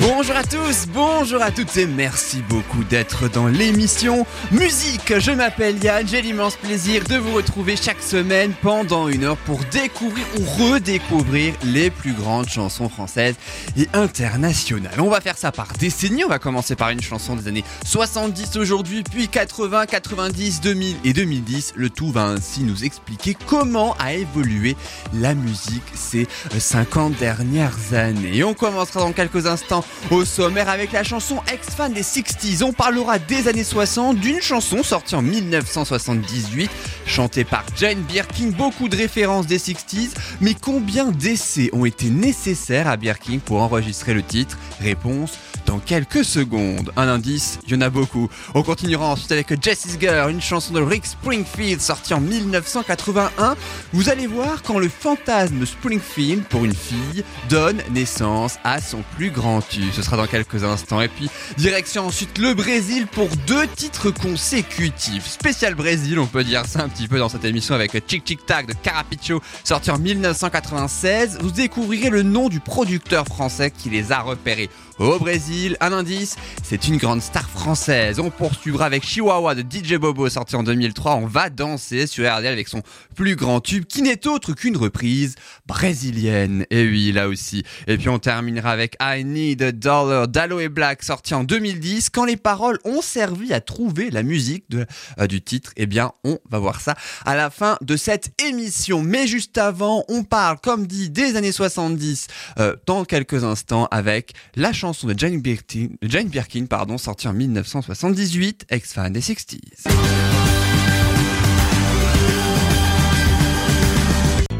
Bonjour à tous, bonjour à toutes et merci beaucoup d'être dans l'émission Musique. Je m'appelle Yann, j'ai l'immense plaisir de vous retrouver chaque semaine pendant une heure pour découvrir ou redécouvrir les plus grandes chansons françaises et internationales. On va faire ça par décennie, on va commencer par une chanson des années 70 aujourd'hui, puis 80, 90, 2000 et 2010. Le tout va ainsi nous expliquer comment a évolué la musique ces 50 dernières années. Et on commencera dans quelques instants au sommaire avec la chanson ex-fan des 60s. On parlera des années 60, d'une chanson sortie en 1978, chantée par Jane Birkin, beaucoup de références des 60s, mais combien d'essais ont été nécessaires à Birkin pour enregistrer le titre? Réponse dans quelques secondes. Un indice, il y en a beaucoup. On continuera ensuite avec Jessie's Girl, une chanson de Rick Springfield sortie en 1981. Vous allez voir quand le fantasme Springfield pour une fille donne naissance à son plus grand tube. Ce sera dans quelques instants. Et puis, direction ensuite le Brésil pour deux titres consécutifs. Spécial Brésil, on peut dire ça un petit peu dans cette émission avec Chick Chick Tac de Carapicho sorti en 1996. Vous découvrirez le nom du producteur français qui les a repérés au Brésil. Un indice, c'est une grande star française. On poursuivra avec Chihuahua de DJ Bobo sorti en 2003. On va danser sur RDL avec son plus grand tube qui n'est autre qu'une reprise brésilienne. Et oui, là aussi. Et puis on terminera avec I Need a Dollar d'Aloe Black sorti en 2010. Quand les paroles ont servi à trouver la musique euh, du titre, eh bien on va voir ça à la fin de cette émission. Mais juste avant, on parle, comme dit, des années 70 euh, dans quelques instants avec la chanson chanson de Jane Birkin, Jane Birkin pardon, sortie en 1978, ex-fan des 60s.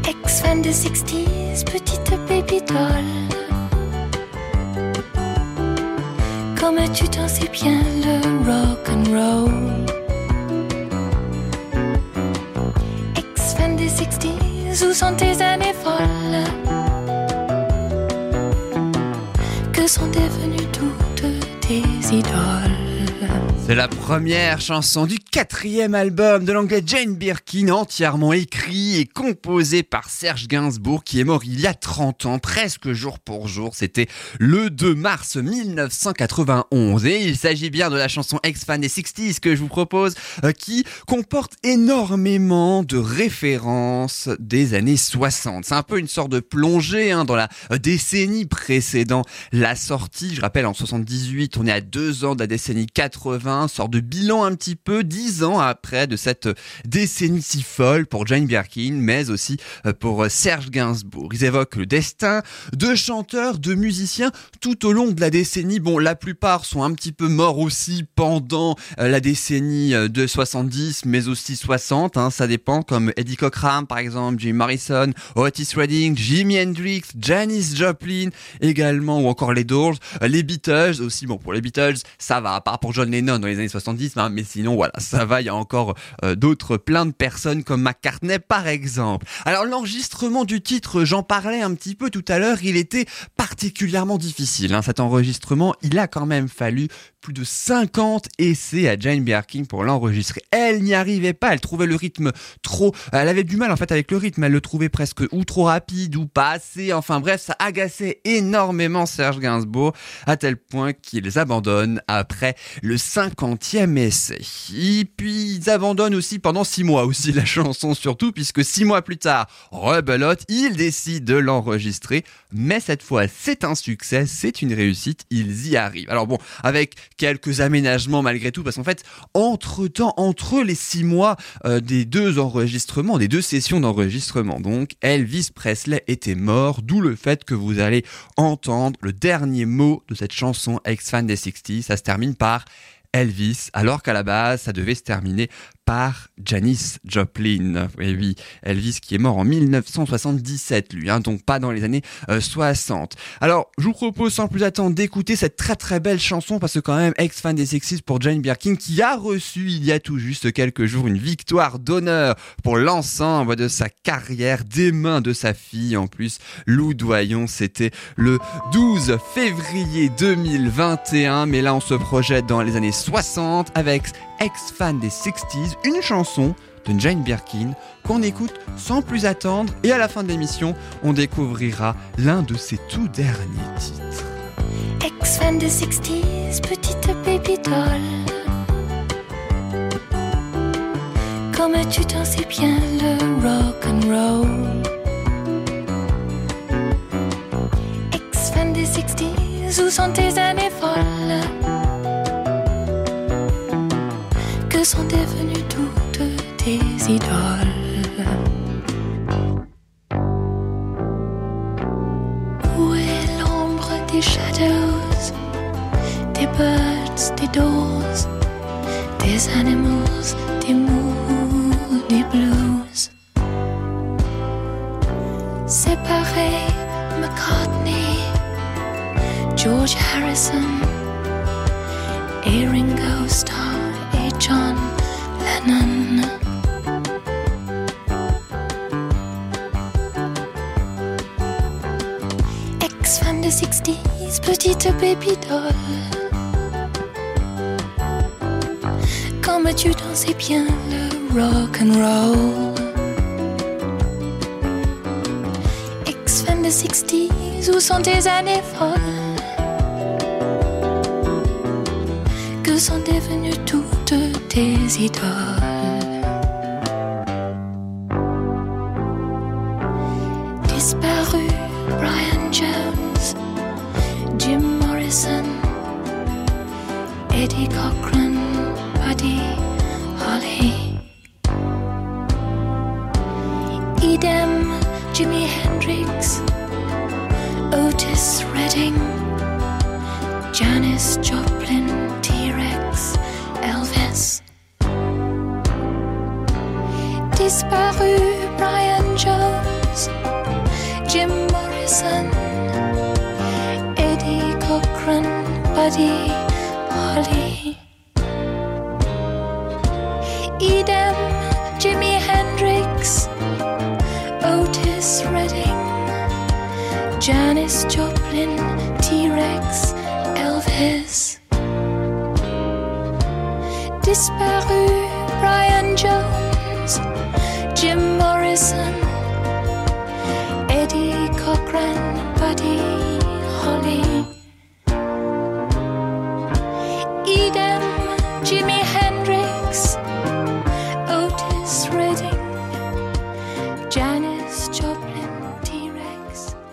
Ex-fan des 60s, petite baby doll. Comme tu t'en sais bien le rock and roll. Ex-fan des 60s, où sont tes années folles? Sont devenues toutes tes idoles? C'est la première chanson du quatrième album de l'anglais Jane Birkin, entièrement écrit et composé par Serge Gainsbourg, qui est mort il y a 30 ans, presque jour pour jour. C'était le 2 mars 1991. Et il s'agit bien de la chanson ex-fan des 60s que je vous propose, euh, qui comporte énormément de références des années 60. C'est un peu une sorte de plongée hein, dans la euh, décennie précédant la sortie. Je rappelle, en 78, on est à deux ans de la décennie 80 sort de bilan un petit peu dix ans après de cette décennie si folle pour Jane Birkin, mais aussi euh, pour Serge Gainsbourg. Ils évoquent le destin de chanteurs, de musiciens tout au long de la décennie. Bon, la plupart sont un petit peu morts aussi pendant euh, la décennie euh, de 70, mais aussi 60. Hein, ça dépend, comme Eddie Cochran par exemple, Jim Morrison, Otis Redding, Jimi Hendrix, Janis Joplin également, ou encore les Doors, les Beatles aussi. Bon, pour les Beatles, ça va, à part pour John Lennon les années 70, hein, mais sinon voilà, ça va, il y a encore euh, d'autres, plein de personnes comme McCartney par exemple. Alors l'enregistrement du titre, j'en parlais un petit peu tout à l'heure, il était particulièrement difficile. Hein, cet enregistrement, il a quand même fallu plus de 50 essais à Jane Birkin pour l'enregistrer. Elle n'y arrivait pas, elle trouvait le rythme trop... Elle avait du mal en fait avec le rythme, elle le trouvait presque ou trop rapide ou pas assez, enfin bref, ça agaçait énormément Serge Gainsbourg à tel point qu'ils abandonnent après le 50e essai. Et puis ils abandonnent aussi pendant 6 mois aussi la chanson surtout, puisque 6 mois plus tard, rebelote, ils décident de l'enregistrer, mais cette fois c'est un succès, c'est une réussite, ils y arrivent. Alors bon, avec quelques aménagements malgré tout, parce qu'en fait, entre-temps, entre les 6 mois euh, des deux enregistrements, des deux sessions d'enregistrement, donc Elvis Presley était mort, d'où le fait que vous allez entendre le dernier mot de cette chanson ex-fan des 60 ça se termine par Elvis, alors qu'à la base, ça devait se terminer par Janis Joplin. Et oui, Elvis qui est mort en 1977, lui, hein, donc pas dans les années 60. Euh, Alors, je vous propose sans plus attendre d'écouter cette très très belle chanson parce que quand même, ex-fan des Sexys pour Jane Birkin qui a reçu il y a tout juste quelques jours une victoire d'honneur pour l'ensemble de sa carrière des mains de sa fille en plus. Lou Doyon, c'était le 12 février 2021, mais là on se projette dans les années 60 avec ex-fan des 60s, une chanson de Jane Birkin qu'on écoute sans plus attendre et à la fin de l'émission, on découvrira l'un de ses tout derniers titres. Ex-fan des 60s, petite baby doll. Comme tu t'en sais bien le rock and roll. Ex-fan des 60s, où sont tes années folles? Sont devenues toutes tes idoles? Où est l'ombre des shadows, des birds, des doors, des animals, doll. Comme tu dansais bien le rock and roll? Ex-fan des 60s, où sont tes années folles? Que sont devenues toutes tes idoles? Cochran, Buddy Holly. Idem Jimi Hendrix, Otis Redding, Janis Joplin, T Rex, Elvis. Disparu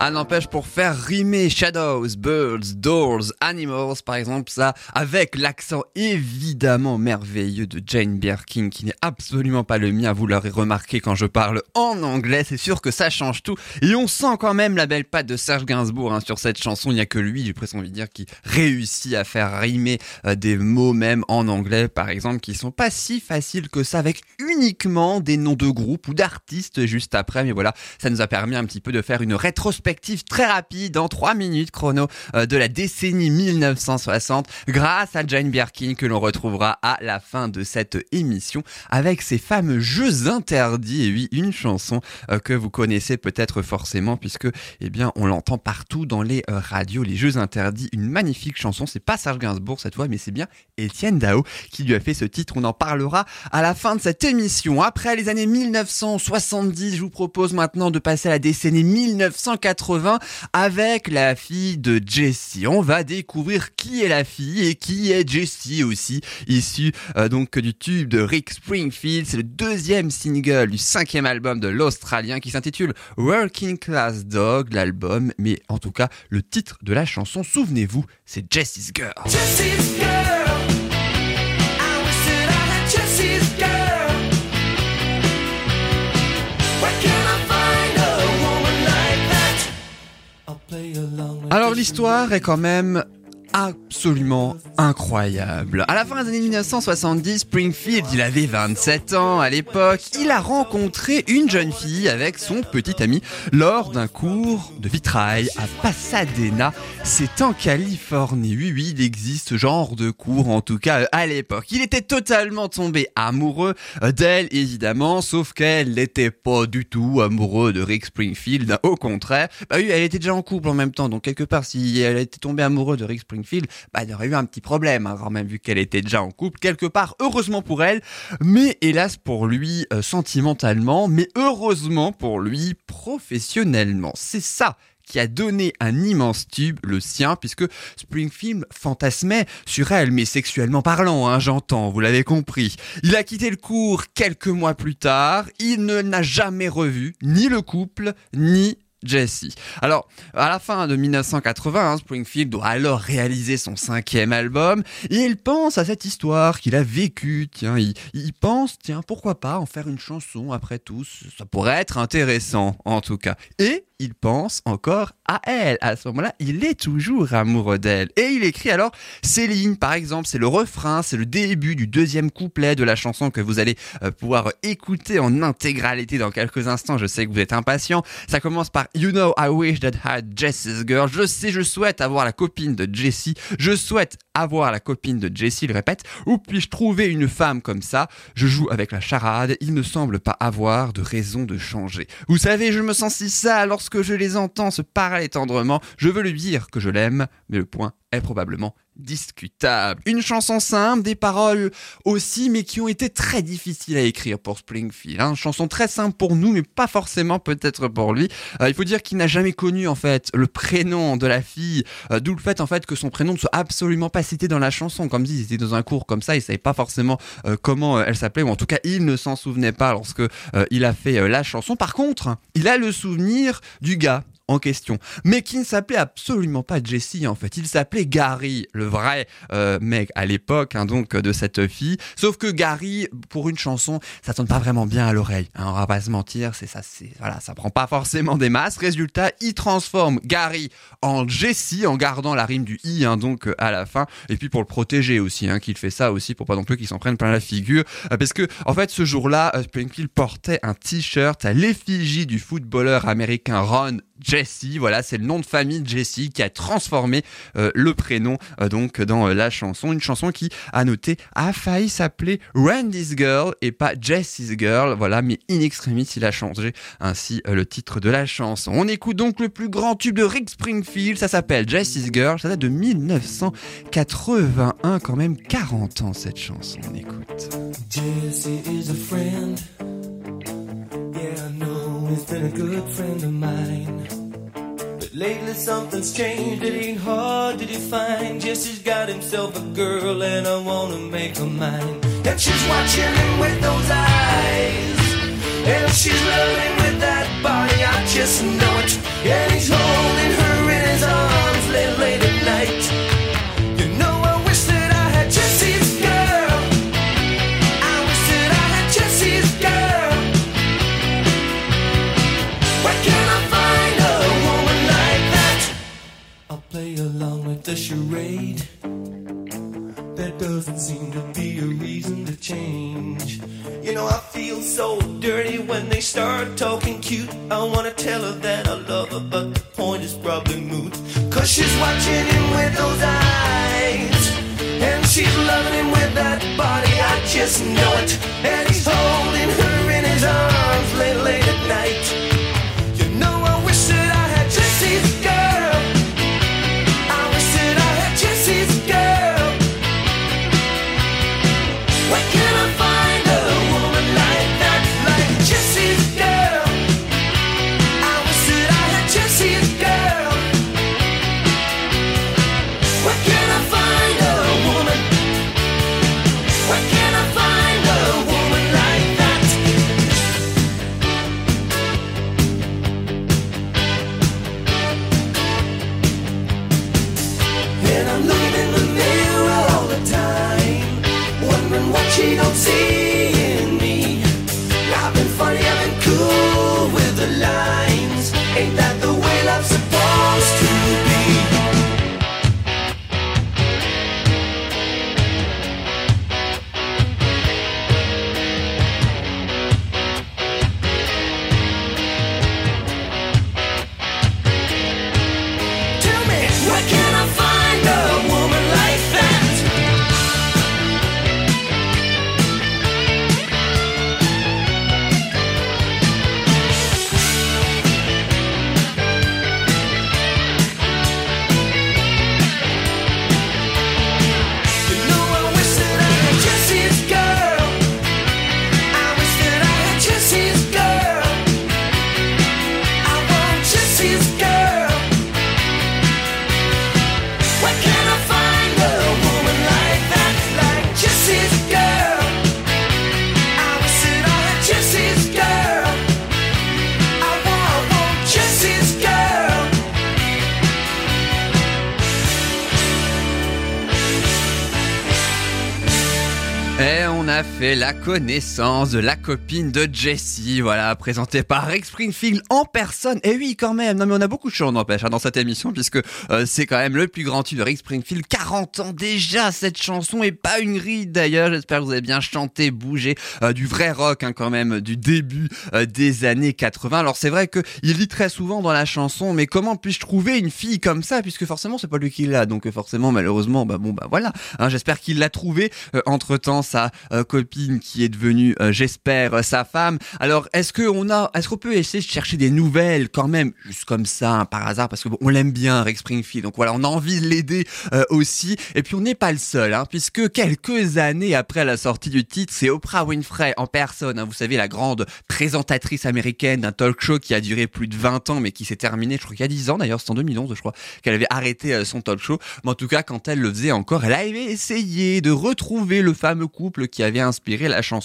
Ah n'empêche pour faire rimer Shadows, Birds, Doors, Animals par exemple ça avec l'accent évidemment merveilleux de Jane Birkin qui n'est absolument pas le mien, vous l'aurez remarqué quand je parle en anglais, c'est sûr que ça change tout. Et on sent quand même la belle patte de Serge Gainsbourg hein, sur cette chanson, il n'y a que lui, j'ai presque envie de dire, qui réussit à faire rimer euh, des mots même en anglais par exemple qui sont pas si faciles que ça avec uniquement des noms de groupes ou d'artistes juste après. Mais voilà, ça nous a permis un petit peu de faire une rétrospective très rapide en 3 minutes chrono euh, de la décennie 1960 grâce à Jane Birkin que l'on retrouvera à la fin de cette émission avec ses fameux jeux interdits. Et oui une chanson euh, que vous connaissez peut-être forcément puisque eh bien on l'entend partout dans les euh, radios. Les jeux interdits une magnifique chanson. C'est pas Serge Gainsbourg cette fois mais c'est bien Étienne Dao qui lui a fait ce titre. On en parlera à la fin de cette émission. Après les années 1970 je vous propose maintenant de passer à la décennie 1980 avec la fille de Jessie. On va découvrir qui est la fille et qui est Jessie aussi, issue euh, donc du tube de Rick Springfield. C'est le deuxième single du cinquième album de l'Australien qui s'intitule Working Class Dog, l'album, mais en tout cas le titre de la chanson, souvenez-vous, c'est Jessie's Girl. Jesse's girl. Alors l'histoire est quand même absolument incroyable. À la fin des années 1970, Springfield, il avait 27 ans à l'époque. Il a rencontré une jeune fille avec son petit ami lors d'un cours de vitrail à Pasadena. C'est en Californie. Oui, oui, il existe ce genre de cours, en tout cas à l'époque. Il était totalement tombé amoureux d'elle, évidemment, sauf qu'elle n'était pas du tout amoureux de Rick Springfield. Au contraire, bah oui, elle était déjà en couple en même temps. Donc quelque part, si elle était tombée amoureuse de Rick Springfield, bah il y aurait eu un petit problème, hein, même, vu qu'elle était déjà en couple. Quelque part, heureusement pour elle, mais hélas pour lui euh, sentimentalement, mais heureusement pour lui professionnellement. C'est ça qui a donné un immense tube, le sien, puisque Springfield fantasmait sur elle, mais sexuellement parlant, hein, j'entends, vous l'avez compris. Il a quitté le cours quelques mois plus tard, il ne n'a jamais revu ni le couple, ni Jesse. Alors, à la fin de 1980, hein, Springfield doit alors réaliser son cinquième album et il pense à cette histoire qu'il a vécue. Tiens, il, il pense, tiens, pourquoi pas en faire une chanson après tout Ça pourrait être intéressant, en tout cas. Et il pense encore à elle. À ce moment-là, il est toujours amoureux d'elle. Et il écrit alors Céline, par exemple, c'est le refrain, c'est le début du deuxième couplet de la chanson que vous allez euh, pouvoir écouter en intégralité dans quelques instants. Je sais que vous êtes impatient. Ça commence par You know I wish that I had Jess's girl. Je sais, je souhaite avoir la copine de Jessie. Je souhaite avoir la copine de Jessie, il répète. Où puis-je trouver une femme comme ça? Je joue avec la charade. Il ne semble pas avoir de raison de changer. Vous savez, je me sens si sale lorsque je les entends se parler tendrement. Je veux lui dire que je l'aime, mais le point est probablement discutable. Une chanson simple, des paroles aussi, mais qui ont été très difficiles à écrire pour Springfield. Hein. Une chanson très simple pour nous, mais pas forcément peut-être pour lui. Euh, il faut dire qu'il n'a jamais connu en fait le prénom de la fille, euh, d'où le fait en fait que son prénom ne soit absolument pas cité dans la chanson. Comme dit, il était dans un cours comme ça, il savait pas forcément euh, comment elle s'appelait, ou en tout cas il ne s'en souvenait pas lorsque il a fait la chanson. Par contre, il a le souvenir du gars en question, mais qui ne s'appelait absolument pas Jesse en fait. Il s'appelait Gary, le vrai euh, mec à l'époque hein, donc de cette fille. Sauf que Gary, pour une chanson, ça sonne pas vraiment bien à l'oreille. Hein, on va pas se mentir, c'est ça, c'est voilà, ça prend pas forcément des masses. Résultat, il transforme Gary en Jesse en gardant la rime du i hein, donc euh, à la fin. Et puis pour le protéger aussi, hein, qu'il fait ça aussi pour pas non plus qu'il s'en prenne plein la figure, Euh, parce que en fait ce jour-là, euh, Springfield portait un t-shirt à l'effigie du footballeur américain Ron Jesse, voilà, c'est le nom de famille de Jesse qui a transformé euh, le prénom euh, donc dans euh, la chanson, une chanson qui a noté a failli s'appeler Randy's Girl et pas Jesse's Girl, voilà, mais in extremis il a changé ainsi le titre de la chanson. On écoute donc le plus grand tube de Rick Springfield, ça s'appelle Jesse's Girl, ça date de 1981, quand même 40 ans cette chanson, on écoute. Is a friend. He's been a good friend of mine. But lately something's changed, it ain't hard to define. Jesse's got himself a girl and I wanna make her mine. And she's watching him with those eyes. And she's loving with that body, I just know it. And he's holding her in his arms late, late charade. There doesn't seem to be a reason to change. You know, I feel so dirty when they start talking cute. I wanna tell her that I love her, but the point is probably moot. Cause she's watching him with those eyes. And she's loving him with that body, I just know it. And he's holding her in his arms late, late at night. Connaissance de la copine de Jessie, voilà, présentée par Rick Springfield en personne. Et oui, quand même, non mais on a beaucoup de choses, n'empêche, hein, dans cette émission, puisque euh, c'est quand même le plus grand tube de Rick Springfield. 40 ans déjà, cette chanson, et pas une ride d'ailleurs. J'espère que vous avez bien chanté, bougé, euh, du vrai rock hein, quand même, du début euh, des années 80. Alors c'est vrai que il dit très souvent dans la chanson, mais comment puis-je trouver une fille comme ça, puisque forcément c'est pas lui qui l'a, donc forcément malheureusement, bah bon bah voilà. Hein, J'espère qu'il l'a trouvé entre temps sa euh, copine qui est devenue, euh, j'espère, euh, sa femme. Alors, est-ce qu'on a, est-ce qu'on peut essayer de chercher des nouvelles quand même, juste comme ça, hein, par hasard, parce que on l'aime bien, Rex Springfield. Donc voilà, on a envie de l'aider aussi. Et puis on n'est pas le seul, hein, puisque quelques années après la sortie du titre, c'est Oprah Winfrey en personne. Hein, vous savez, la grande présentatrice américaine d'un talk show qui a duré plus de 20 ans, mais qui s'est terminé, je crois qu'il y a 10 ans d'ailleurs, c'est en 2011, je crois, qu'elle avait arrêté son talk show. Mais en tout cas, quand elle le faisait encore, elle avait essayé de retrouver le fameux couple qui avait inspiré la chanson.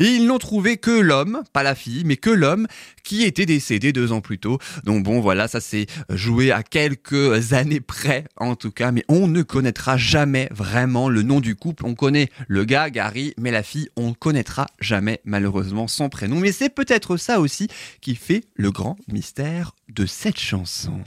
Et ils n'ont trouvé que l'homme, pas la fille, mais que l'homme qui était décédé deux ans plus tôt. Donc bon, voilà, ça s'est joué à quelques années près, en tout cas, mais on ne connaîtra jamais vraiment le nom du couple. On connaît le gars, Gary, mais la fille, on ne connaîtra jamais malheureusement son prénom. Mais c'est peut-être ça aussi qui fait le grand mystère de cette chanson.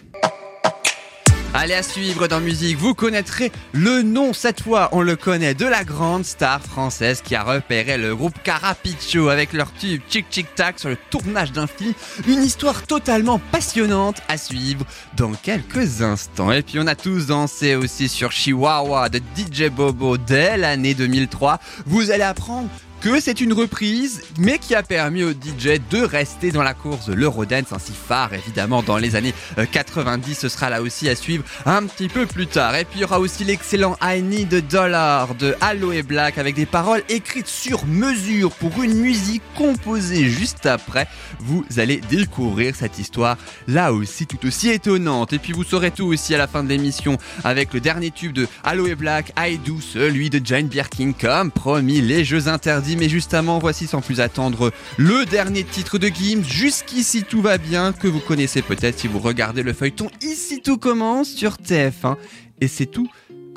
Allez à suivre dans musique, vous connaîtrez le nom cette fois, on le connaît, de la grande star française qui a repéré le groupe Carapicho avec leur tube Chic Chic Tac sur le tournage d'un film. Une histoire totalement passionnante à suivre dans quelques instants. Et puis on a tous dansé aussi sur Chihuahua de DJ Bobo dès l'année 2003. Vous allez apprendre que c'est une reprise, mais qui a permis au DJ de rester dans la course l'Eurodance, ainsi phare évidemment dans les années 90. Euh, Ce sera là aussi à suivre un petit peu plus tard. Et puis il y aura aussi l'excellent I Need Dollar de Aloe Black avec des paroles écrites sur mesure pour une musique composée juste après. Vous allez découvrir cette histoire là aussi tout aussi étonnante. Et puis vous saurez tout aussi à la fin de l'émission avec le dernier tube de Aloe Black, I Do, celui de Jane Birkin, comme promis, les jeux interdits mais justement, voici sans plus attendre le dernier titre de Gims. Jusqu'ici tout va bien, que vous connaissez peut-être si vous regardez le feuilleton Ici tout commence sur TF1. Et c'est tout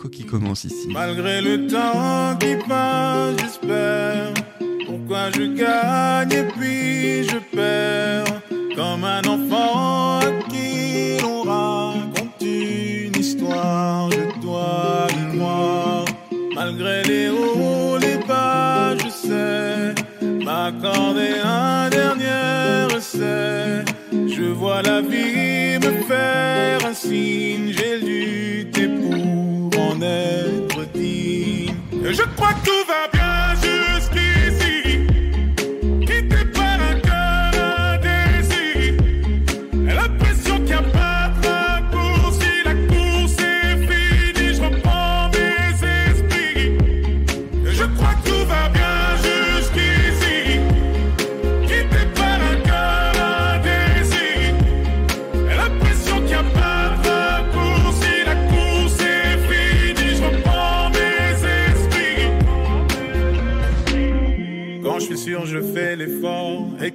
qui commence ici. Malgré le temps qui passe, j'espère. Pourquoi je gagne et puis je perds? Comme un enfant qui l'on raconte une histoire de toi, de moi. Malgré les hauts, m'accorder un dernier essai. Je vois la vie me faire un signe, j'ai lutté pour en être digne. Je crois que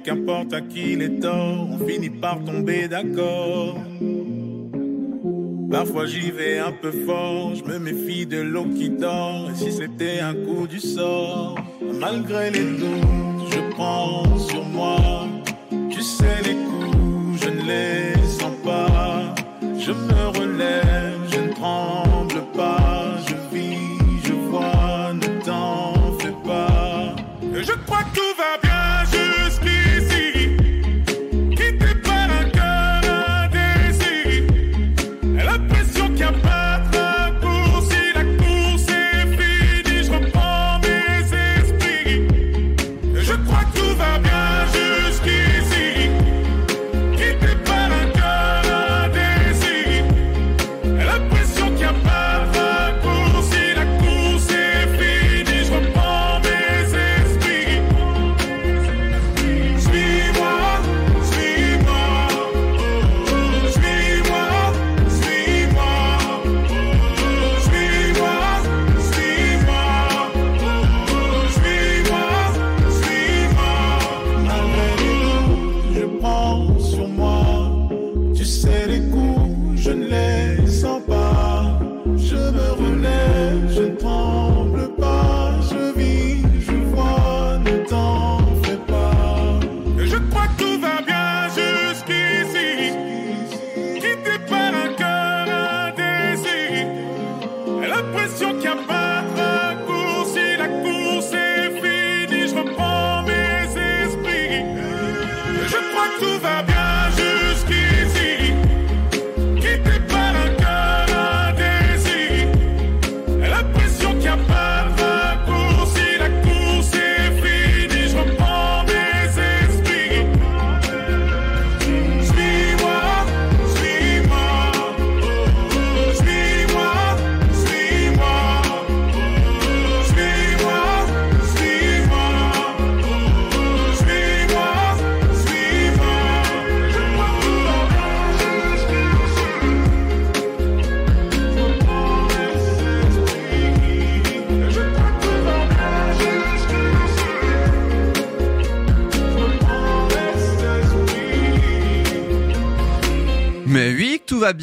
Qu'importe à qui les torts, on finit par tomber d'accord. Parfois j'y vais un peu fort, je me méfie de l'eau qui dort. Et si c'était un coup du sort, malgré les doutes, je prends sur moi. Tu sais les coups, je ne les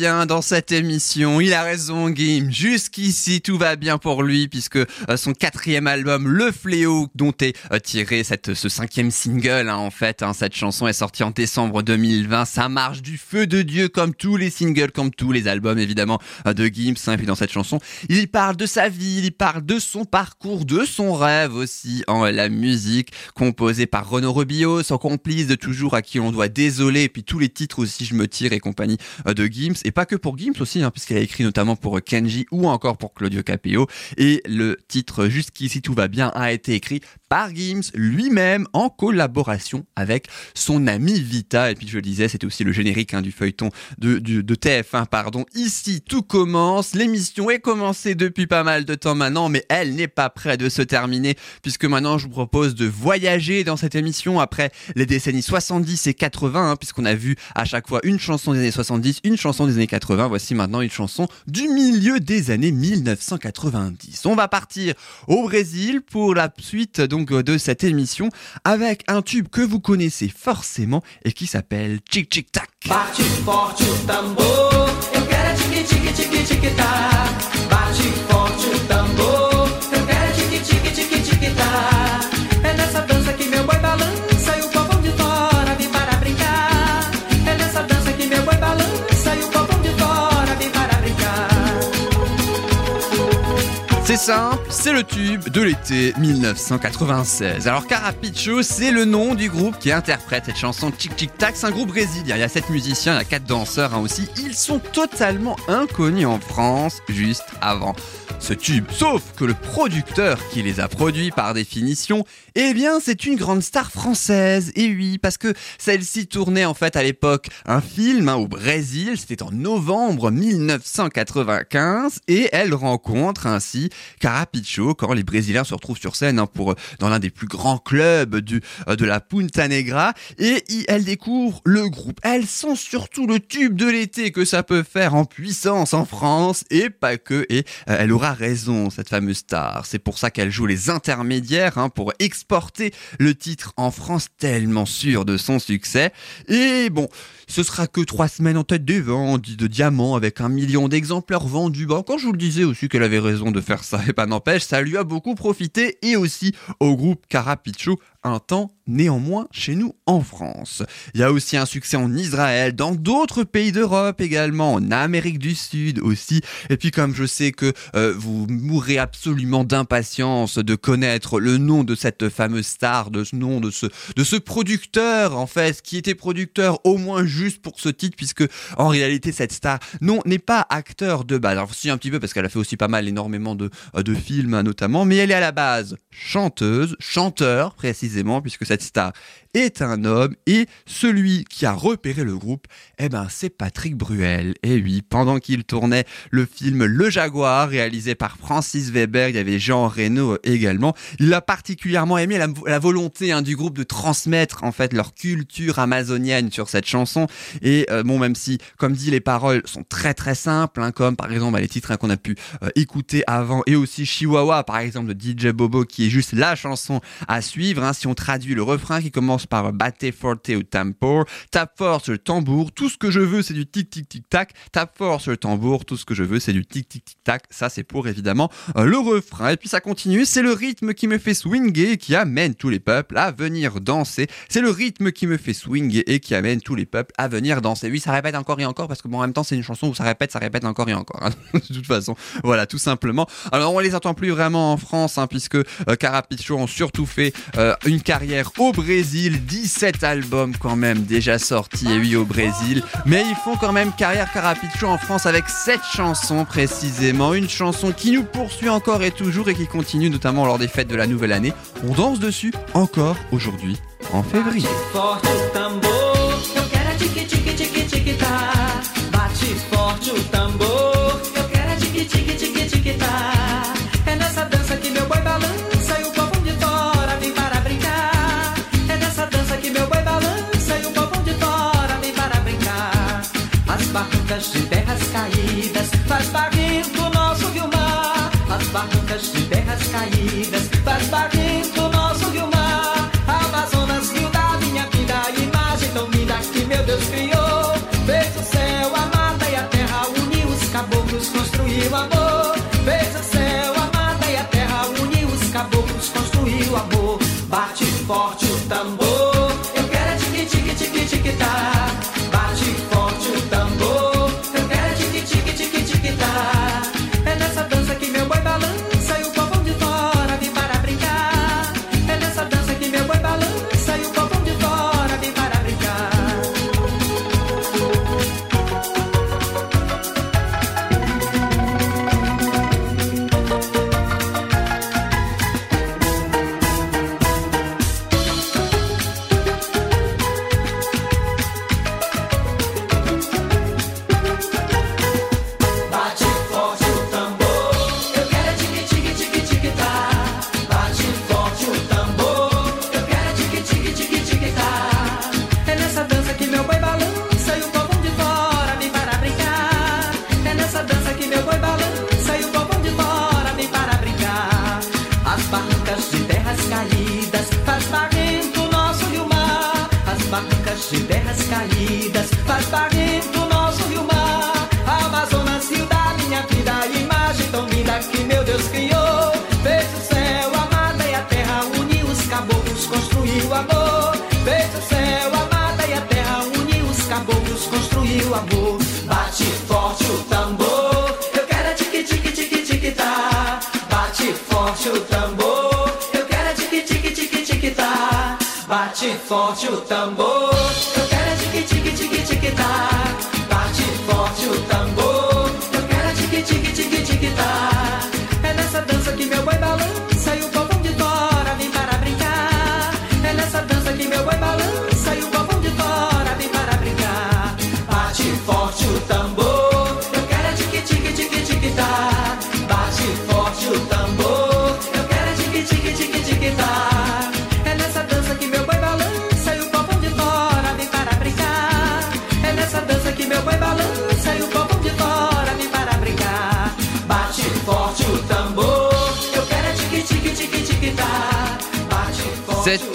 va dans cette émission. Il a raison, Gim. Jusqu'ici, tout va bien pour lui puisque euh, son quatrième album, Le Fléau, dont est euh, tiré cette, ce cinquième single, hein, en fait, hein, cette chanson est sortie en décembre 2020. Ça marche du feu de Dieu comme tous les singles, comme tous les albums, évidemment, euh, de Gims. Et puis dans cette chanson, il parle de sa vie, il parle de son parcours, de son rêve aussi en la musique, composée par Renaud Rebillot, son complice de toujours à qui on doit désoler, et puis tous les titres aussi, je me tire et compagnie de Gims, et pas que pour Gims aussi, hein, puisqu'elle a écrit notamment pour Kenji ou encore pour Claudio Capeo, et le titre Jusqu'ici tout va bien a été écrit par Gims lui-même en collaboration avec son ami Vita, et puis je le disais, c'était aussi le générique hein, du feuilleton de, de, de TF1, pardon. Ici, tout commence, l'émission est commencée depuis pas mal de temps maintenant, mais elle n'est pas prête de se terminer, puisque maintenant je vous propose de voyager dans cette émission après les décennies 70 et 80, hein, puisqu'on a vu à chaque fois une chanson des années 70, une chanson des années 80, voici maintenant une chanson du milieu des années 1990. On va partir au Brésil pour la suite donc de cette émission avec un tube que vous connaissez forcément et qui s'appelle Chick Chick Tac. C'est simple, c'est le tube de l'été 1996. Alors Carapicho, c'est le nom du groupe qui interprète cette chanson Tic Tic Tac. C'est un groupe brésilien. Il y a sept musiciens, il y a quatre danseurs hein, aussi. Ils sont totalement inconnus en France juste avant ce tube. Sauf que le producteur qui les a produits par définition, eh bien c'est une grande star française. Et oui, parce que celle-ci tournait en fait à l'époque un film hein, au Brésil. C'était en novembre 1995 et elle rencontre ainsi Carapicho quand les Brésiliens se retrouvent sur scène hein, pour dans l'un des plus grands clubs du, euh, de la Punta Negra et elle découvre le groupe. Elle sent surtout le tube de l'été que ça peut faire en puissance en France et pas que. Et euh, elle aura raison, cette fameuse star. C'est pour ça qu'elle joue les intermédiaires hein, pour exporter le titre en France tellement sûr de son succès. Et bon, ce sera que trois semaines en tête des ventes de diamants avec un million d'exemplaires vendus. Bon, quand je vous le disais aussi qu'elle avait raison de faire ça, et pas n'empêche, ça lui a beaucoup profité et aussi au groupe Carapicho un temps néanmoins chez nous en France. Il y a aussi un succès en Israël, dans d'autres pays d'Europe également, en Amérique du Sud aussi. Et puis comme je sais que euh, vous mourrez absolument d'impatience de connaître le nom de cette fameuse star, de ce nom de ce de ce producteur en fait, qui était producteur au moins juste pour ce titre, puisque en réalité cette star non n'est pas acteur de base. Alors si un petit peu parce qu'elle a fait aussi pas mal énormément de euh, de films hein, notamment, mais elle est à la base chanteuse, chanteur précisément, puisque cette star est un homme et celui qui a repéré le groupe, eh ben c'est Patrick Bruel. Et oui, pendant qu'il tournait le film Le Jaguar réalisé par Francis Weber, il y avait Jean Reno également. Il a particulièrement aimé la, volonté hein, du groupe de transmettre en fait leur culture amazonienne sur cette chanson. Et euh, bon, même si, comme dit, les paroles sont très très simples, hein, comme par exemple bah, les titres hein, qu'on a pu euh, écouter avant, et aussi Chihuahua par exemple de DJ Bobo qui est juste la chanson à suivre. si on traduit le refrain qui commence par Batte forte au tambour, tape fort sur le tambour, tout ce que je veux c'est du tic tic tic tac, tape fort sur le tambour, tout ce que je veux c'est du tic tic tic tac. Ça c'est pour évidemment euh, le refrain. Et puis ça continue, c'est le rythme qui me fait swinger, qui amène tous les peuples à venir danser. C'est le rythme qui me fait swinger et qui amène tous les peuples à venir danser. Oui, ça répète encore et encore parce que bon, en même temps c'est une chanson où ça répète, ça répète encore et encore. hein. de toute façon, voilà, tout simplement. Alors on les entend plus vraiment en France, hein, puisque euh, Carapicho ont surtout fait euh, une carrière au Brésil, 17 albums quand même déjà sortis et oui au Brésil, mais ils font quand même carrière Carapicho en France avec cette chanson précisément, une chanson qui nous poursuit encore et toujours et qui continue notamment lors des fêtes de la nouvelle année. On danse dessus encore aujourd'hui en février. De Bate forte o tambor.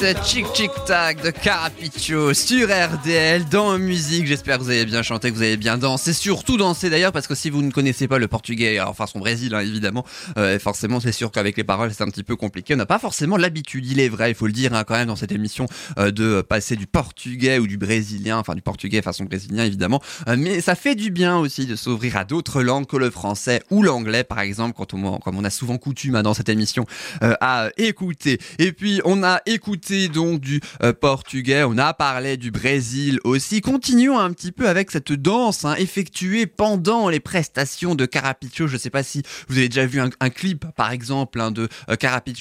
Cette Chic Chic Tac de Carapicho sur RDL dans musique. J'espère que vous avez bien chanté, que vous avez bien dansé. Surtout dansé d'ailleurs, parce que si vous ne connaissez pas le portugais, enfin son Brésil hein, évidemment, euh, forcément c'est sûr qu'avec les paroles c'est un petit peu compliqué. On n'a pas forcément l'habitude, il est vrai, il faut le dire hein, quand même dans cette émission, euh, de passer du portugais ou du brésilien, enfin du portugais façon brésilien évidemment. Euh, mais ça fait du bien aussi de s'ouvrir à d'autres langues que le français ou l'anglais par exemple, quand on, comme on a souvent coutume hein, dans cette émission à écouter. Et puis on a écouté donc du euh, portugais, on a parlé du Brésil aussi. Continuons un petit peu avec cette danse hein, effectuée pendant les prestations de Carapicho. Je sais pas si vous avez déjà vu un, clip par exemple hein, de euh,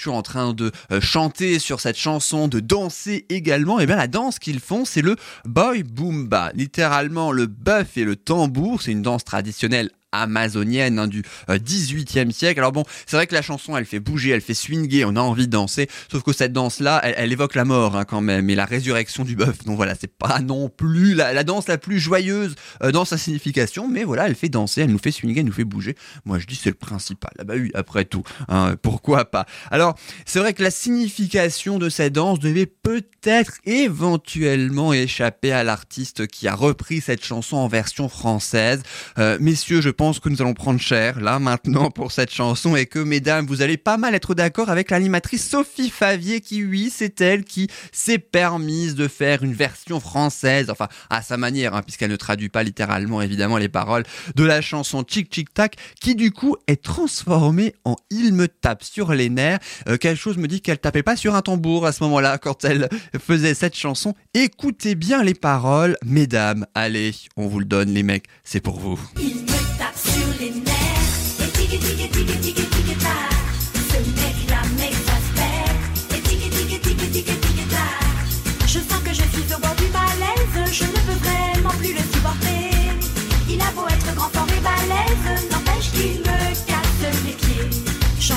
en train de euh, chanter sur cette chanson, de danser également. Et bien la danse qu'ils font, c'est le boy boomba, littéralement le bœuf et le tambour. C'est une danse traditionnelle amazonienne hein, du euh, 18e siècle. Alors bon, c'est vrai que la chanson, elle fait bouger, elle fait swinguer, on a envie de danser, sauf que cette danse-là, elle, elle évoque la mort hein, quand même, et la résurrection du bœuf. Donc voilà, c'est pas non plus la, la danse la plus joyeuse euh, dans sa signification, mais voilà, elle fait danser, elle nous fait swinguer, elle nous fait bouger. Moi, je dis c'est le principal. Ah bah oui, après tout, hein, pourquoi pas. Alors, c'est vrai que la signification de cette danse devait peut-être éventuellement échapper à l'artiste qui a repris cette chanson en version française. Euh, messieurs, je pense que nous allons prendre cher là maintenant pour cette chanson et que mesdames, vous allez pas mal être d'accord avec l'animatrice Sophie Favier qui, oui, c'est elle qui s'est permise de faire une version française, enfin à sa manière, hein, puisqu'elle ne traduit pas littéralement évidemment les paroles de la chanson Chic Chic Tac, qui du coup est transformée en Il me tape sur les nerfs. Euh, quelque chose me dit qu'elle tapait pas sur un tambour à ce moment-là quand elle faisait cette chanson. Écoutez bien les paroles, mesdames. Allez, on vous le donne les mecs, c'est pour vous.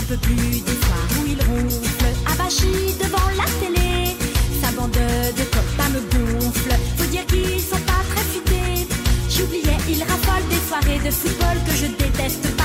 Peux plus des soirs où il ronfle Abachi devant la télé. Sa bande de copains me gonfle. Faut dire qu'ils sont pas très futés. J'oubliais, il raffole des soirées de football que je déteste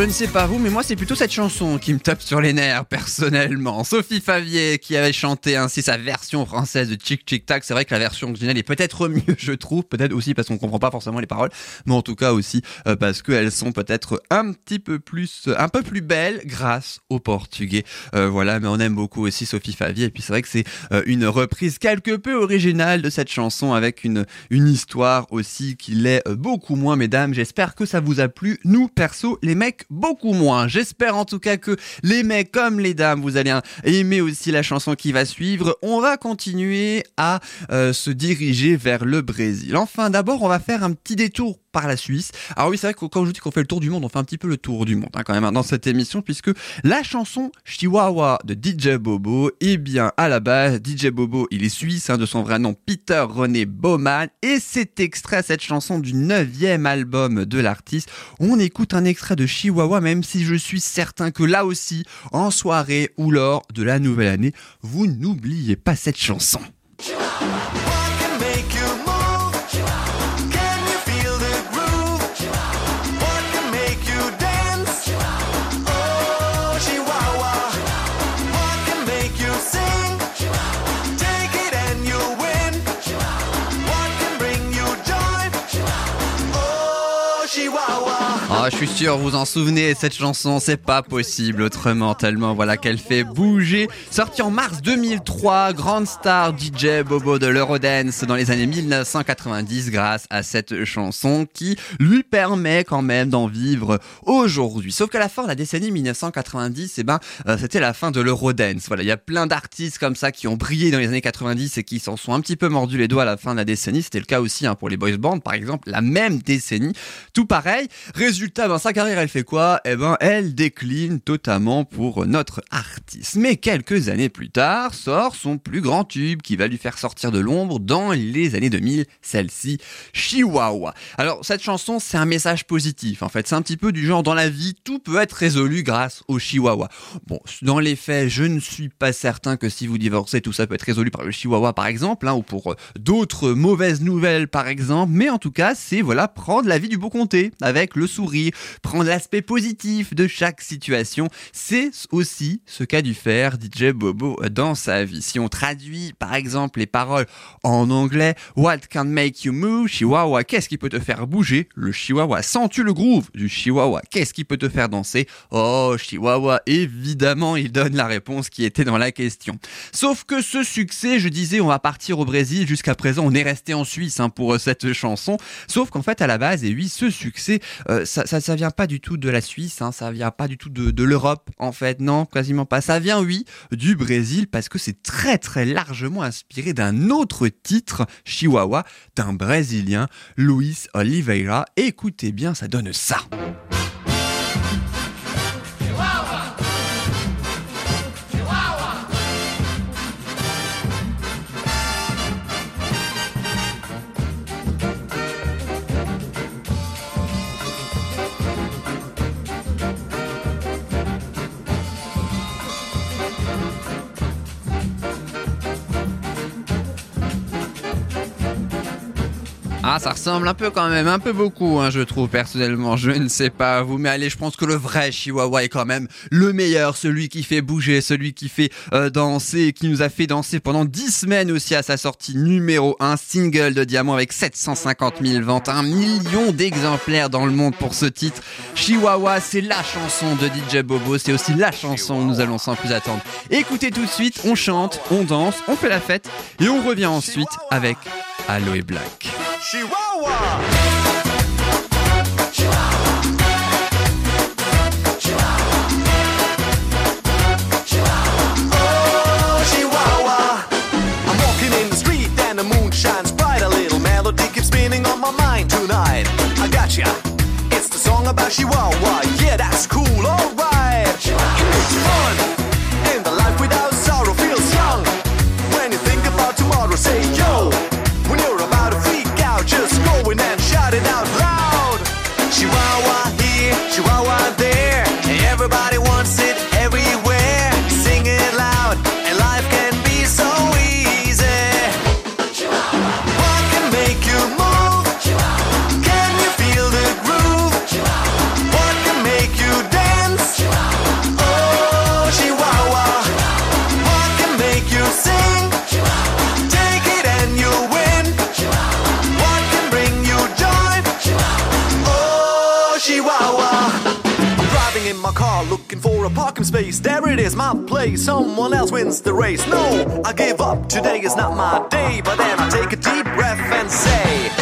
je ne sais pas vous, mais moi c'est plutôt cette chanson qui me tape sur les nerfs personnellement. Sophie Favier qui avait chanté ainsi sa version française de Chic Chic Tac. C'est vrai que la version originale est peut-être mieux, je trouve. Peut-être aussi parce qu'on comprend pas forcément les paroles, mais en tout cas aussi euh, parce qu'elles sont peut-être un petit peu plus, un peu plus belles grâce au portugais. Euh, voilà, mais on aime beaucoup aussi Sophie Favier. Et puis c'est vrai que c'est euh, une reprise quelque peu originale de cette chanson avec une une histoire aussi qui l'est euh, beaucoup moins, mesdames. J'espère que ça vous a plu. Nous perso, les mecs beaucoup moins. J'espère en tout cas que les mecs comme les dames, vous allez aimer aussi la chanson qui va suivre. On va continuer à euh, se diriger vers le Brésil. Enfin, d'abord, on va faire un petit détour par la Suisse. Alors oui, c'est vrai que quand je dis qu'on fait le tour du monde, on fait un petit peu le tour du monde hein, quand même hein, dans cette émission, puisque la chanson Chihuahua de DJ Bobo, eh bien à la base, DJ Bobo, il est suisse, hein, de son vrai nom Peter René Baumann, et c'est extrait cette chanson du neuvième album de l'artiste. On écoute un extrait de Chihuahua, même si je suis certain que là aussi, en soirée ou lors de la nouvelle année, vous n'oubliez pas cette chanson. Ah, je suis sûr, vous en souvenez, cette chanson, c'est pas possible autrement, tellement voilà qu'elle fait bouger. Sortie en mars 2003, grande star DJ Bobo de l'Eurodance dans les années 1990 grâce à cette chanson qui lui permet quand même d'en vivre aujourd'hui. Sauf qu'à la fin de la décennie 1990, eh ben, euh, c'était la fin de l'Eurodance. Voilà, il y a plein d'artistes comme ça qui ont brillé dans les années 90 et qui s'en sont un petit peu mordus les doigts à la fin de la décennie. C'était le cas aussi hein, pour les boys bands, par exemple, la même décennie. Tout pareil. Résultat, ben, sa carrière, elle fait quoi? Eh ben, elle décline totalement pour notre artiste. Mais quelques années plus tard, sort son plus grand tube qui va lui faire sortir de l'ombre dans les années 2000, celle-ci, Chihuahua. Alors, cette chanson, c'est un message positif, en fait. C'est un petit peu du genre, dans la vie, tout peut être résolu grâce au Chihuahua. Bon, dans les faits, je ne suis pas certain que si vous divorcez, tout ça peut être résolu par le Chihuahua, par exemple, hein, ou pour euh, d'autres mauvaises nouvelles, par exemple. Mais en tout cas, c'est, voilà, prendre la vie du beau comté, avec le sourire, prendre l'aspect positif de chaque situation. C'est aussi ce qu'a dû faire DJ Bobo dans sa vie. Si on traduit, par exemple, les paroles en anglais, What can make you move? Chihuahua, qu'est-ce qui peut te faire bouger? Le Chihuahua. Sens-tu le groove du Chihuahua? Qu'est-ce qui peut te faire danser? Oh, Chihuahua, évidemment, il donne la réponse qui était dans la question. Sauf que ce succès, je disais, on va partir au Brésil. Jusqu'à présent, on est resté en Suisse hein, pour euh, cette chanson. Sauf qu'en fait, à la base, et oui, ce succès, euh, ça, ça, vient pas du tout de la Suisse, hein, ça vient pas du tout de l'Europe, en fait. Non, quasiment pas. Ça vient, oui, du Brésil parce que c'est très très largement inspiré d'un autre titre, Chihuahua, d'un Brésilien, Luis Oliveira. Écoutez bien, ça donne ça. Ça ressemble un peu quand même, un peu beaucoup, hein, je trouve personnellement. Je ne sais pas vous, mais allez, je pense que le vrai Chihuahua est quand même le meilleur, celui qui fait bouger, celui qui fait euh, danser, qui nous a fait danser pendant 10 semaines aussi à sa sortie numéro 1, single de diamant avec 750 000 ventes, un million d'exemplaires dans le monde pour ce titre. Chihuahua, c'est la chanson de DJ Bobo, c'est aussi la chanson où nous allons sans plus attendre. Écoutez tout de suite, on chante, on danse, on fait la fête et on revient ensuite avec Aloe Black. Chihuahua. Oh, Chihuahua. I'm walking in the street and the moon shines bright. A little melody keeps spinning on my mind tonight. I. It's the song about Chihuahua. Yeah, that's cool. Alright. It makes fun. Is, my place. Someone else wins the race. No, I give up. Today is not my day. But then I take a deep breath and say,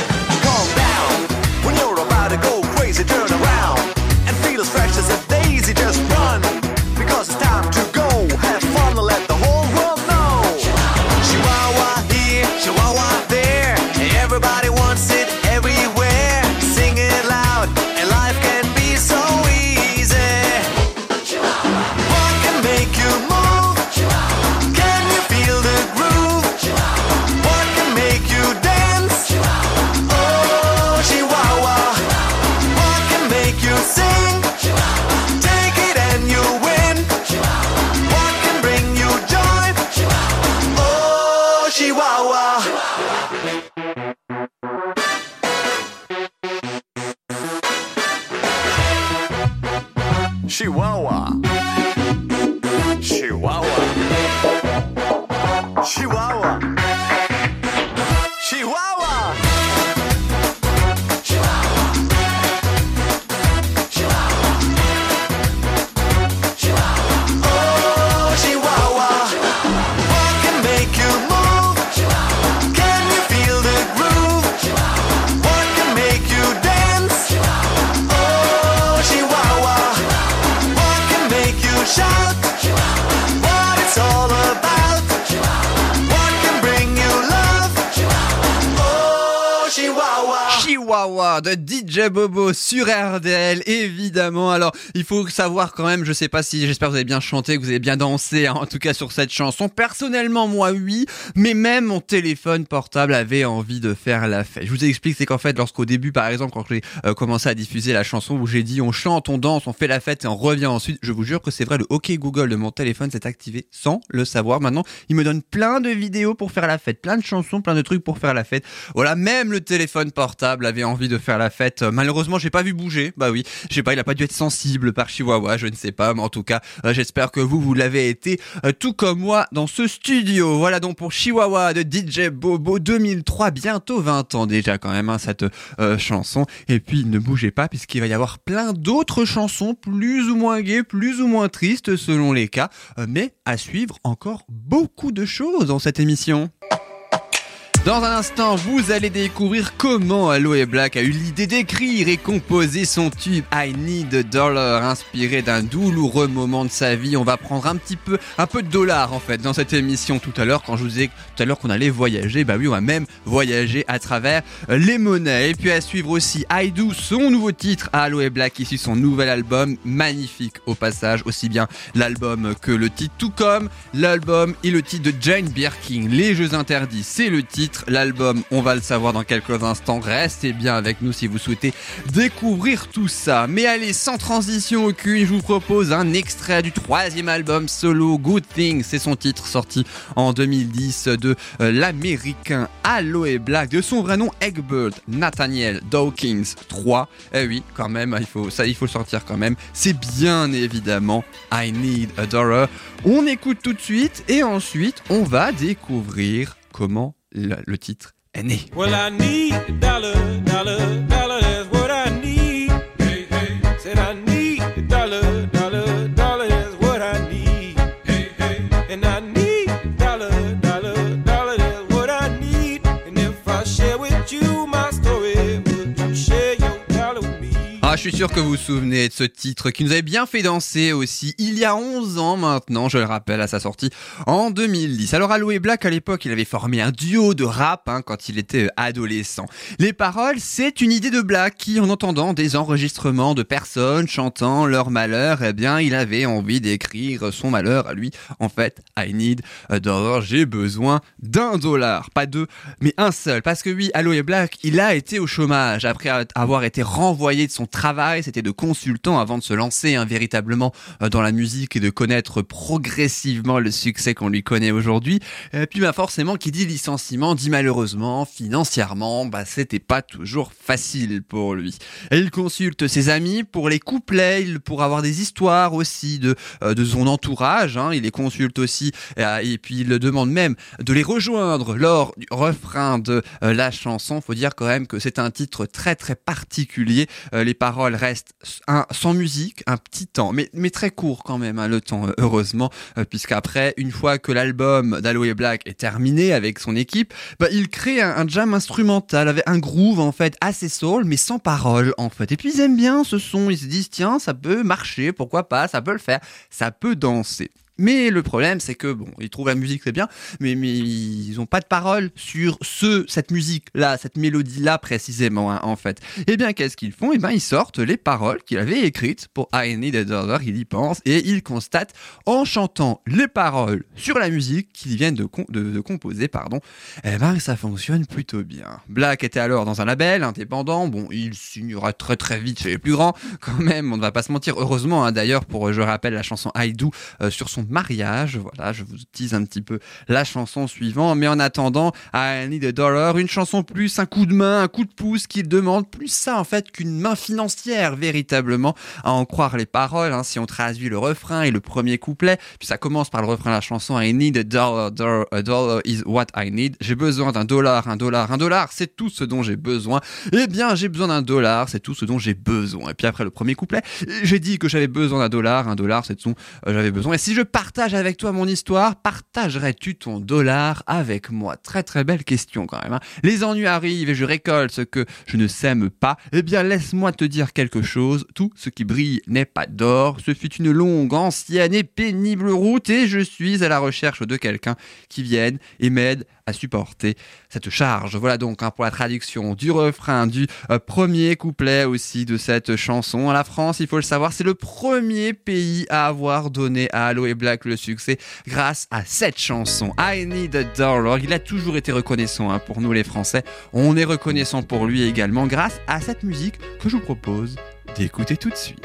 Chihuahua de DJ Bobo sur RDL, évidemment. Alors, il faut savoir quand même, je sais pas si, j'espère que vous avez bien chanté, que vous avez bien dansé, hein, en tout cas sur cette chanson. Personnellement, moi, oui, mais même mon téléphone portable avait envie de faire la fête. Je vous explique, c'est qu'en fait, lorsqu'au début, par exemple, quand j'ai euh, commencé à diffuser la chanson où j'ai dit on chante, on danse, on fait la fête et on revient ensuite, je vous jure que c'est vrai, le OK Google de mon téléphone s'est activé sans le savoir. Maintenant, il me donne plein de vidéos pour faire la fête, plein de chansons, plein de trucs pour faire la fête. Voilà, même le téléphone portable avait envie de faire la fête. Malheureusement, j'ai pas vu bouger. Bah oui, je sais pas, il a pas dû être sensible par Chihuahua, je ne sais pas, mais en tout cas, euh, j'espère que vous, vous l'avez été, euh, tout comme moi, dans ce studio. Voilà donc pour Chihuahua de DJ Bobo 2003, bientôt 20 ans déjà quand même, hein, cette euh, chanson. Et puis, ne bougez pas, puisqu'il va y avoir plein d'autres chansons, plus ou moins gaies, plus ou moins tristes selon les cas, mais à suivre encore beaucoup de choses dans cette émission. Dans un instant, vous allez découvrir comment Aloe Black a eu l'idée d'écrire et composer son tube I Need a Dollar, inspiré d'un douloureux moment de sa vie. On va prendre un petit peu, un peu de dollars en fait dans cette émission tout à l'heure. Quand je vous disais tout à l'heure qu'on allait voyager, bah oui, on va même voyager à travers les monnaies. Et puis à suivre aussi I Do, son nouveau titre à Aloe Black, de son nouvel album, magnifique au passage, aussi bien l'album que le titre, tout comme l'album et le titre de Jane Birkin, Les Jeux Interdits, c'est le titre. L'album, on va le savoir dans quelques instants. Restez bien avec nous si vous souhaitez découvrir tout ça. Mais allez, sans transition aucune, je vous propose un extrait du troisième album solo Good Thing. C'est son titre sorti en 2010 de euh, l'américain Aloe Black, de son vrai nom Egbert Nathaniel Dawkins 3. Eh oui, quand même, il faut, ça, il faut le sortir quand même. C'est bien évidemment I Need a. On écoute tout de suite et ensuite on va découvrir comment le, titre est né. Je suis sûr que vous vous souvenez de ce titre qui nous avait bien fait danser aussi il y a 11 ans maintenant, je le rappelle, à sa sortie en 2010. Alors Aloe Black, à l'époque, il avait formé un duo de rap hein, quand il était euh, adolescent. Les paroles, c'est une idée de Black qui, en entendant des enregistrements de personnes chantant leur malheur, eh bien, il avait envie d'écrire son malheur à lui. En fait, I need a dollar, j'ai besoin d'un dollar. Pas deux, mais un seul. Parce que oui, Aloe Black, il a été au chômage après avoir été renvoyé de son travail, c'était de consultant avant de se lancer hein, véritablement euh, dans la musique et de connaître progressivement le succès qu'on lui connaît aujourd'hui. Et puis bah forcément, qui dit licenciement dit malheureusement financièrement, bah c'était pas toujours facile pour lui. Et il consulte ses amis pour les couplets, pour avoir des histoires aussi de euh, de son entourage. hein. il les consulte aussi euh, et puis il demande même de les rejoindre lors du refrain de la chanson. Faut dire quand même que c'est un titre très très particulier. Les restent un, sans musique un petit temps, mais, très court quand même, hein, le temps, euh, heureusement, euh, puisqu'après, une fois que l'album d'Aloe Black est terminé avec son équipe, bah, il crée un, un jam instrumental avec un groove en fait assez soul, mais sans paroles en fait. Et puis ils aiment bien ce son, ils se disent tiens, ça peut marcher, pourquoi pas, ça peut le faire, ça peut danser. Mais le problème, c'est que bon, ils trouvent la musique très bien, mais, ils ont pas de paroles sur ce, cette musique-là, cette mélodie-là précisément, hein, en fait. Eh bien, qu'est-ce qu'ils font? Eh bien, ils sortent les paroles qu'il avait écrites pour I Need a Dollar, il y pense, et ils constatent, en chantant les paroles sur la musique qu'ils viennent de, com- de, de composer, pardon, eh ben, ça fonctionne plutôt bien. Black était alors dans un label indépendant, bon, il signera très très vite chez les plus grands, quand même, on ne va pas se mentir, heureusement, hein, d'ailleurs, pour, je rappelle, la chanson I Do, euh, sur son mariage. Voilà, je vous tease un petit peu la chanson suivante. Mais en attendant, I Need a Dollar, une chanson plus un coup de main, un coup de pouce qui demande plus ça en fait qu'une main financière véritablement, à en croire les paroles. hein, si on traduit le refrain et le premier couplet, puis ça commence par le refrain de la chanson I need a dollar, dollar, a dollar is what I need. J'ai besoin d'un dollar, un dollar, un dollar, c'est tout ce dont j'ai besoin. Eh bien, j'ai besoin d'un dollar, c'est tout ce dont j'ai besoin. Et puis après le premier couplet, j'ai dit que j'avais besoin d'un dollar, un dollar, c'est tout ce dont j'avais besoin. Et si je partage avec toi mon histoire, partagerais-tu ton dollar avec moi? Très très belle question quand même. Hein. Les ennuis arrivent et je récolte ce que je ne sème pas. Eh bien laisse-moi te dire quelque chose, tout ce qui brille n'est pas d'or. Ce fut une longue, ancienne et pénible route et je suis à la recherche de quelqu'un qui vienne et m'aide à supporter cette charge. Voilà donc hein, pour la traduction du refrain, du euh, premier couplet aussi de cette chanson. La France, il faut le savoir, c'est le premier pays à avoir donné à Halo et Black le succès grâce à cette chanson, I Need a Dollar. Il a toujours été reconnaissant hein, pour nous les Français. On est reconnaissant pour lui également grâce à cette musique que je vous propose d'écouter tout de suite.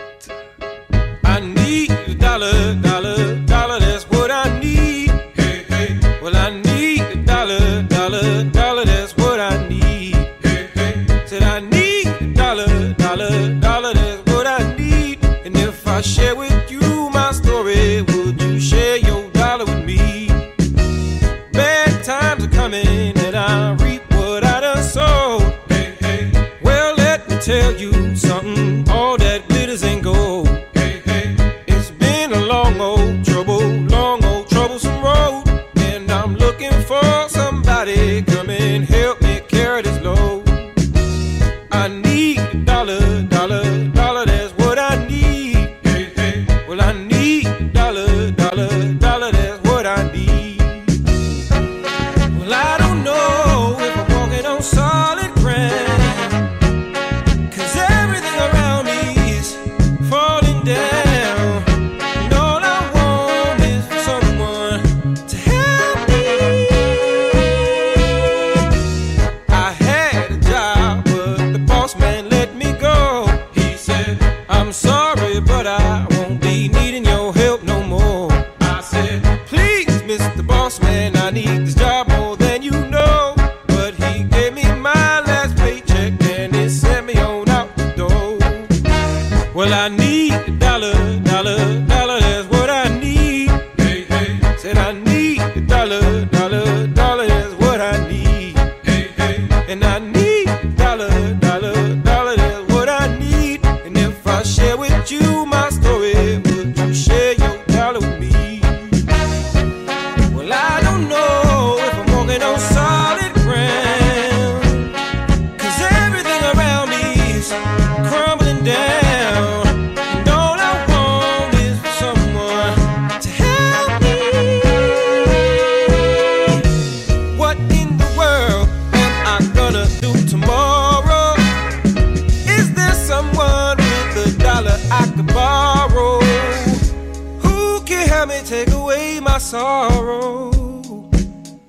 sorrow.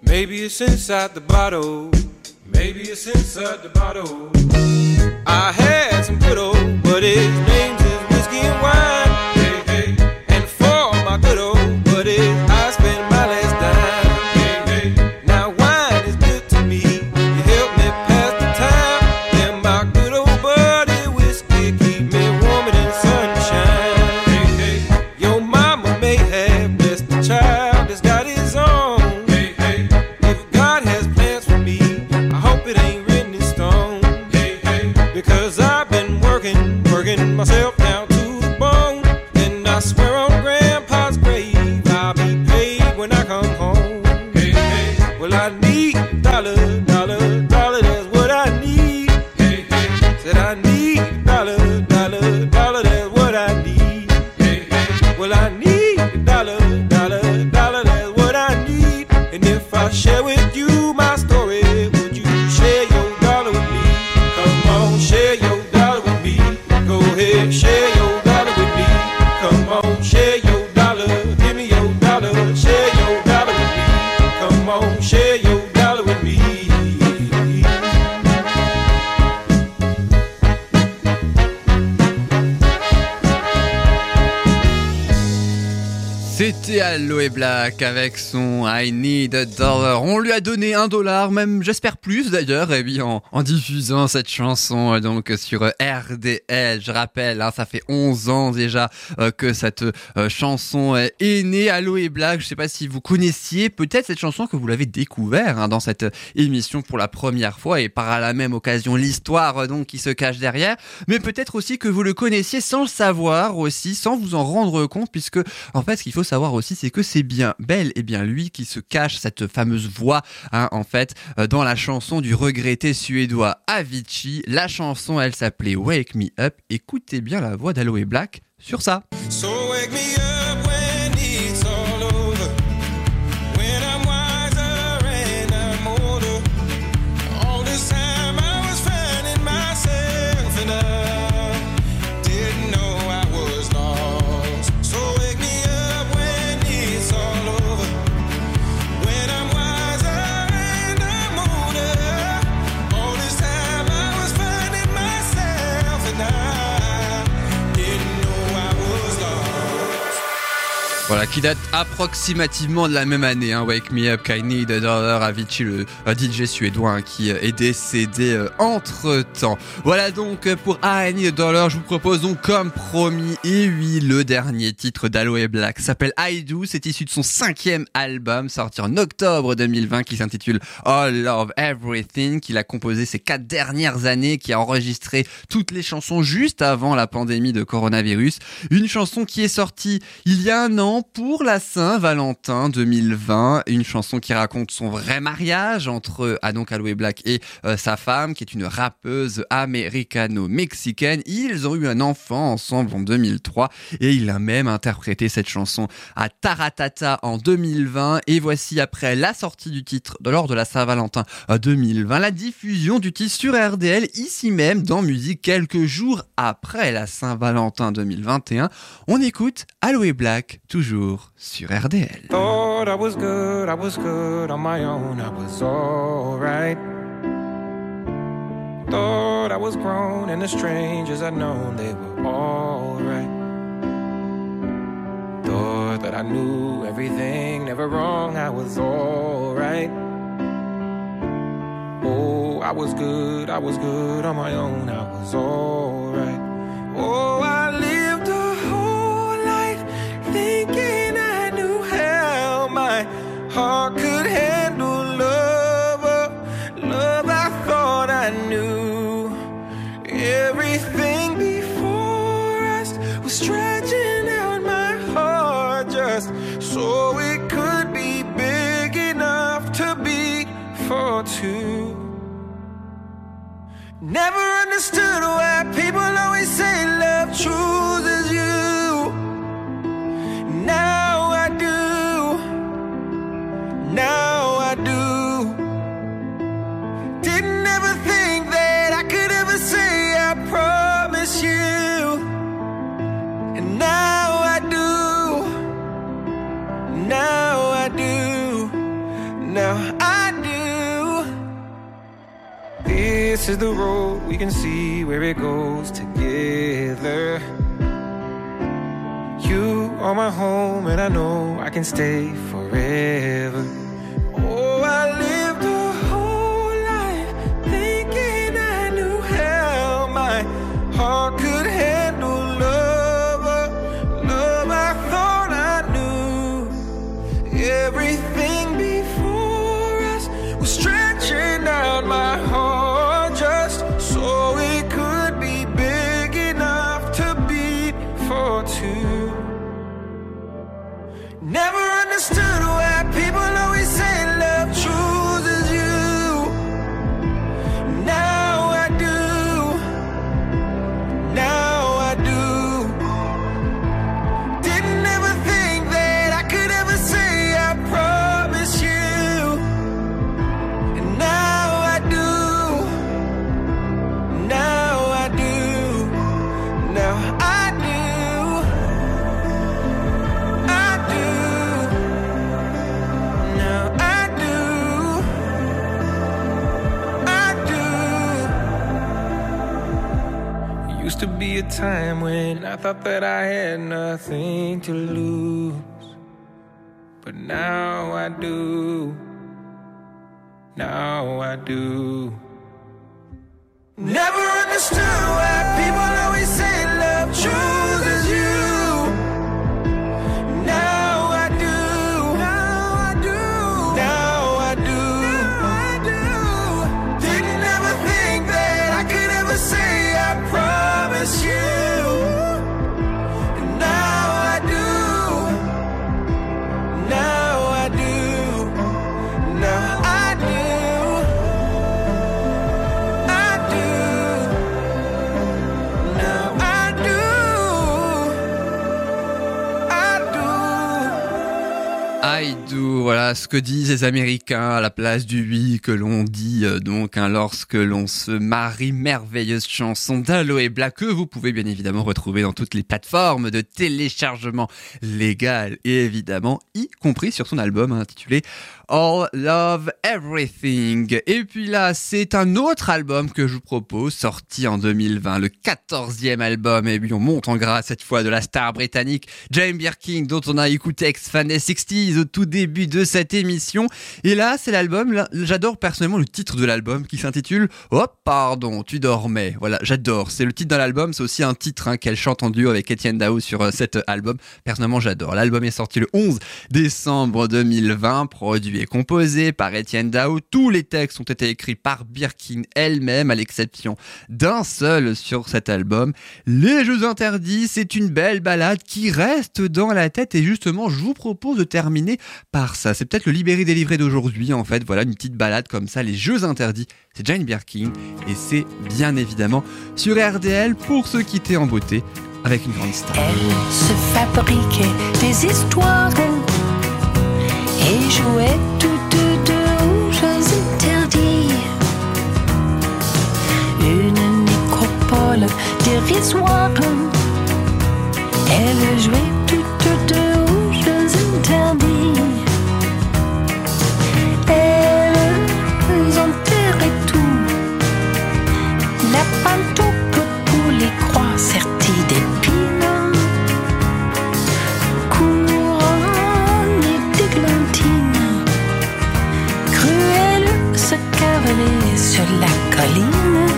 Maybe it's inside the bottle. Maybe it's inside the bottle. I had some good old, buddies, name's is whiskey and wine. Hey, hey. And for my good old, buddies, I. un dollar, même j'espère plus d'ailleurs, et bien en, en diffusant cette chanson euh, donc sur euh, RDL. Je rappelle, hein, ça fait 11 ans déjà euh, que cette chanson est née. Aloe Black, je sais pas si vous connaissiez peut-être cette chanson que vous l'avez découvert hein, dans cette émission pour la première fois et par la même occasion l'histoire donc qui se cache derrière, mais peut-être aussi que vous le connaissiez sans le savoir aussi, sans vous en rendre compte, puisque en fait, ce qu'il faut savoir aussi, c'est que c'est bien bel et bien lui qui se cache cette fameuse voix, hein, en fait, euh, dans la chanson du regretté suédois Avicii. La chanson, elle s'appelait Wake Me Up. Écoutez bien la voix d'Aloe Black sur ça. Voilà, qui date approximativement de la même année, hein, Wake Me Up, I Need a Dollar, Avicii, le euh, DJ suédois hein, qui euh, est décédé euh, entre-temps. Voilà donc euh, pour I Need Dollar, je vous propose donc comme promis, et oui, le dernier titre d'Aloe Black s'appelle I Do, c'est issu de son cinquième album sorti en octobre 2020 qui s'intitule All Love Everything, qu'il a composé ces quatre dernières années, qui a enregistré toutes les chansons juste avant la pandémie de coronavirus. Une chanson qui est sortie il y a un an pour la Saint-Valentin 2020. Une chanson qui raconte son vrai mariage entre ah, donc Aloe Black et euh, sa femme, qui est une rappeuse américano-mexicaine. Ils ont eu un enfant ensemble en 2003 et il a même interprété cette chanson à Taratata en 2020. Et voici après la sortie du titre lors de la Saint-Valentin euh, 2020, la diffusion du titre sur RDL ici même dans Musique quelques jours après la Saint-Valentin 2021. On écoute Aloe Black toujours sur RDL. Thought I was good, I was good on my own, I was alright. Thought I was grown, and the strangers I'd known, they were alright. Thought that I knew everything, never wrong, I was alright. Oh, I was good, I was good on my own, I was alright. Oh, I Never understood why people always say love chooses This is the road we can see where it goes together. You are my home, and I know I can stay forever. Oh, I lived a whole life thinking I knew how my heart could ce que disent les Américains à la place du oui que l'on dit euh, donc hein, lorsque l'on se marie. Merveilleuse chanson d'Aloe Black que vous pouvez bien évidemment retrouver dans toutes les plateformes de téléchargement légal et évidemment y compris sur son album intitulé All Love Everything. Et puis là, c'est un autre album que je vous propose, sorti en 2020, le 14e album, et puis on monte en grâce cette fois de la star britannique Jane Birkin, dont on a écouté ex-fan des 60s au tout début de cette émission. Et là, c'est l'album, j'adore personnellement le titre de l'album qui s'intitule Oh pardon, tu dormais. Voilà, j'adore. C'est le titre de l'album, c'est aussi un titre hein, qu'elle chante en duo avec Etienne Dao sur euh, cet album. Personnellement, j'adore. L'album est sorti le 11 décembre 2020, produit et composé par Etienne Dao. Tous les textes ont été écrits par Birkin elle-même, à l'exception d'un seul sur cet album. Les Jeux Interdits, c'est une belle balade qui reste dans la tête et justement, je vous propose de terminer par ça. C'est peut-être le libéré délivré d'aujourd'hui, en fait. Voilà, une petite balade comme ça, les Jeux Interdits. C'est Jane Birkin et c'est bien évidemment sur RDL pour se quitter en beauté avec une grande star. Elle se fabriquait des histoires et jouait toutes deux aux jeux interdits. Une nécropole dérisoire. Elle jouait toutes deux sur la colline.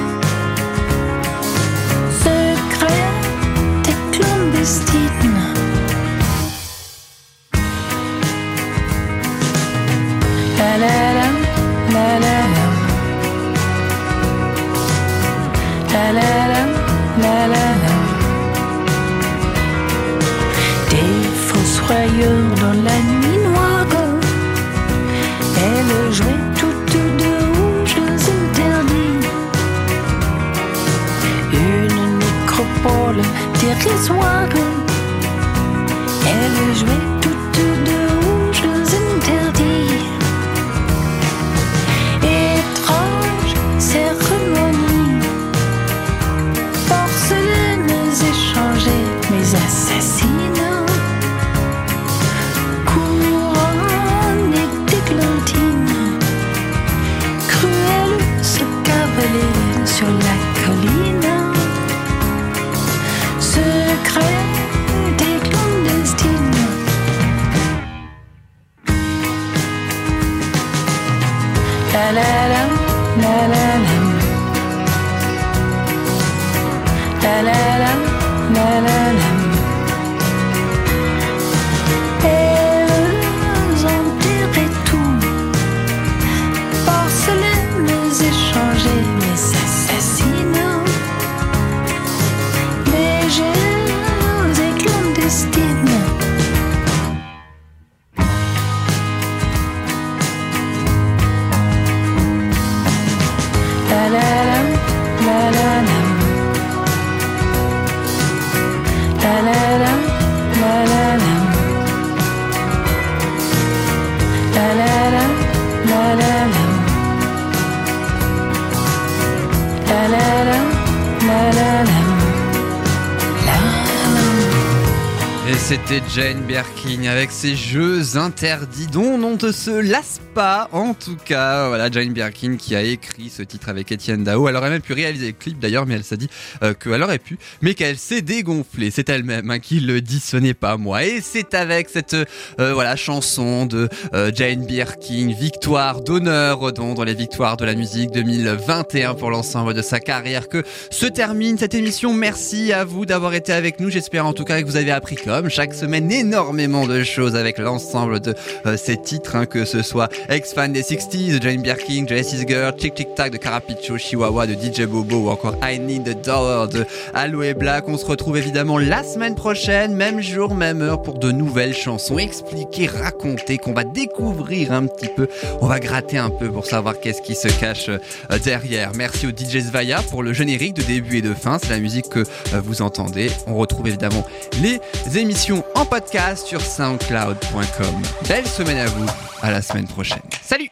La la la. La la Et c'était Jane Birkin avec ses jeux interdits dont on ne se lasse pas. En tout cas, voilà Jane Birkin qui a écrit ce titre avec Étienne Dao. Elle aurait même pu réaliser le clip d'ailleurs, mais elle s'est dit euh, qu'elle aurait pu, mais qu'elle s'est dégonflée. C'est elle-même hein, qui le dit, ce n'est pas moi. Et c'est avec cette euh, voilà chanson de euh, Jane Birkin, victoire d'honneur dans les victoires de la musique 2021 pour l'ensemble de sa carrière que se termine cette émission. Merci à vous d'avoir été avec nous. J'espère en tout cas que vous avez appris chaque semaine énormément de choses avec l'ensemble de euh, ces titres, hein, que ce soit ex-fan des 60s, de Jane Birkin, Jesse's Girl, Tic Tic Tac de Carapicho, Chihuahua de DJ Bobo ou encore I Need a Dollar de Aloe Black. On se retrouve évidemment la semaine prochaine, même jour, même heure pour de nouvelles chansons expliquées, racontées, qu'on va découvrir un petit peu. On va gratter un peu pour savoir qu'est-ce qui se cache euh, derrière. Merci au DJ Svaya pour le générique de début et de fin. C'est la musique que euh, vous entendez. On retrouve évidemment les émissions en podcast sur soundcloud.com. Belle semaine à vous. À la semaine prochaine. Salut!